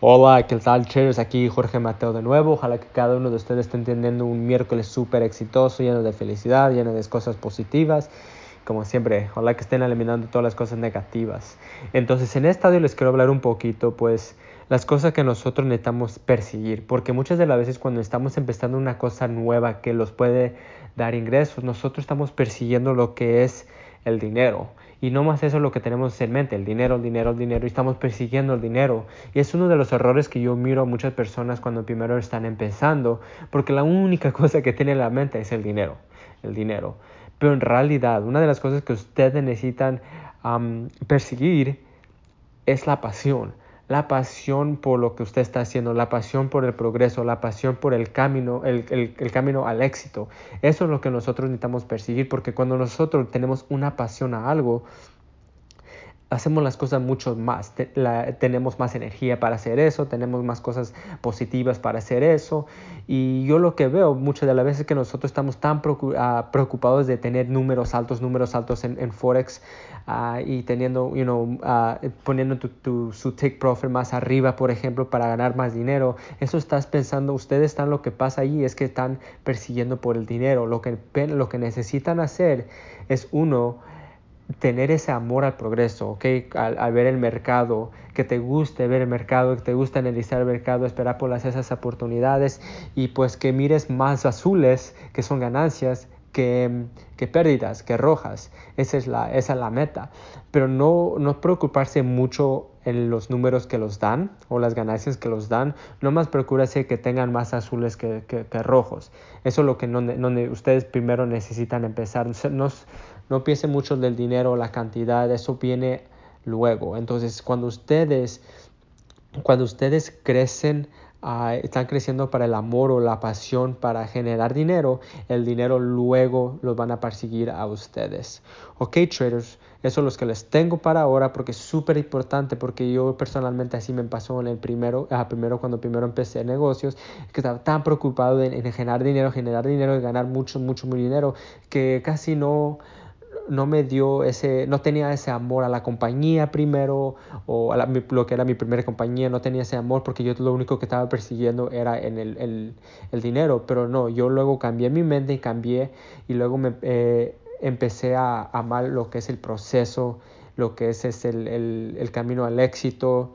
Hola, ¿qué tal traders? Aquí Jorge Mateo de nuevo. Ojalá que cada uno de ustedes esté teniendo un miércoles súper exitoso, lleno de felicidad, lleno de cosas positivas. Como siempre, ojalá que estén eliminando todas las cosas negativas. Entonces, en esta audio les quiero hablar un poquito, pues, las cosas que nosotros necesitamos perseguir. Porque muchas de las veces cuando estamos empezando una cosa nueva que los puede dar ingresos, nosotros estamos persiguiendo lo que es el dinero. Y no más eso es lo que tenemos en mente, el dinero, el dinero, el dinero, y estamos persiguiendo el dinero. Y es uno de los errores que yo miro a muchas personas cuando primero están empezando, porque la única cosa que tienen en la mente es el dinero, el dinero. Pero en realidad, una de las cosas que ustedes necesitan perseguir es la pasión la pasión por lo que usted está haciendo, la pasión por el progreso, la pasión por el camino, el, el, camino al éxito. Eso es lo que nosotros necesitamos perseguir, porque cuando nosotros tenemos una pasión a algo, hacemos las cosas mucho más, tenemos más energía para hacer eso, tenemos más cosas positivas para hacer eso. Y yo lo que veo muchas de las veces que nosotros estamos tan ah, preocupados de tener números altos, números altos en, Forex ah, y teniendo, ah, poniendo tu, su take profit más arriba, por ejemplo, para ganar más dinero. Eso estás pensando, ustedes están lo que pasa ahí es que están persiguiendo por el dinero. Lo que, lo que necesitan hacer es uno, tener ese amor al progreso, ¿ok? Al, ver el mercado, que te guste ver el mercado, que te guste analizar el mercado, esperar por las, esas oportunidades y pues que mires más azules, que son ganancias, que, pérdidas, que rojas. Esa es la, esa es la meta. Pero no, no preocuparse mucho en los números que los dan o las ganancias que los dan. No más procúrese que tengan más azules que, que, rojos. Eso es lo que no, ustedes primero necesitan empezar. No, no piensen mucho del dinero, la cantidad, eso viene luego. Entonces, cuando ustedes, cuando ustedes crecen, ah, están creciendo para el amor o la pasión para generar dinero, el dinero luego los van a perseguir a ustedes. Ok, traders, eso es lo que les tengo para ahora porque es súper importante porque yo personalmente así me pasó en el primero, ah, primero cuando primero empecé negocios, que estaba tan preocupado en, en generar dinero, generar dinero y ganar mucho, mucho, mucho dinero que casi no no me dio ese, no tenía ese amor a la compañía primero, o a lo que era mi primera compañía, no tenía ese amor porque yo lo único que estaba persiguiendo era en el, dinero, pero no, yo luego cambié mi mente y cambié y luego me eh, empecé a amar lo que es el proceso, lo que es, es el, el camino al éxito,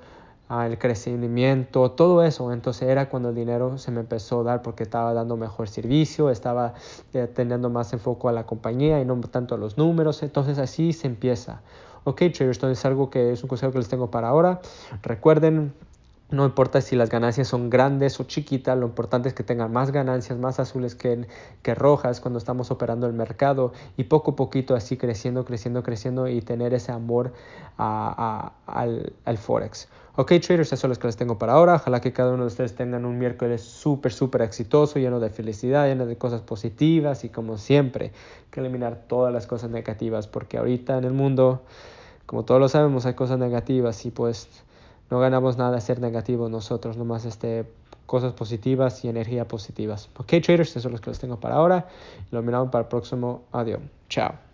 el crecimiento, todo eso. Entonces era cuando el dinero se me empezó a dar porque estaba dando mejor servicio, estaba eh, teniendo más enfoque a la compañía y no tanto a los números. Entonces así se empieza. Ok, traders, entonces es algo que es un consejo que les tengo para ahora. Recuerden, no importa si las ganancias son grandes o chiquitas, lo importante es que tengan más ganancias, más azules que, que rojas cuando estamos operando el mercado y poco a poquito así creciendo, creciendo, creciendo y tener ese amor a, al, al, Forex. Ok, traders, eso es lo que les tengo para ahora. Ojalá que cada uno de ustedes tengan un miércoles súper, súper exitoso, lleno de felicidad, lleno de cosas positivas y como siempre, que eliminar todas las cosas negativas porque ahorita en el mundo, como todos lo sabemos, hay cosas negativas y pues no ganamos nada de ser negativos nosotros, nomás este, cosas positivas y energía positivas. Ok, traders, eso es lo que les tengo para ahora. Lo miramos para el próximo. Adiós. Chao.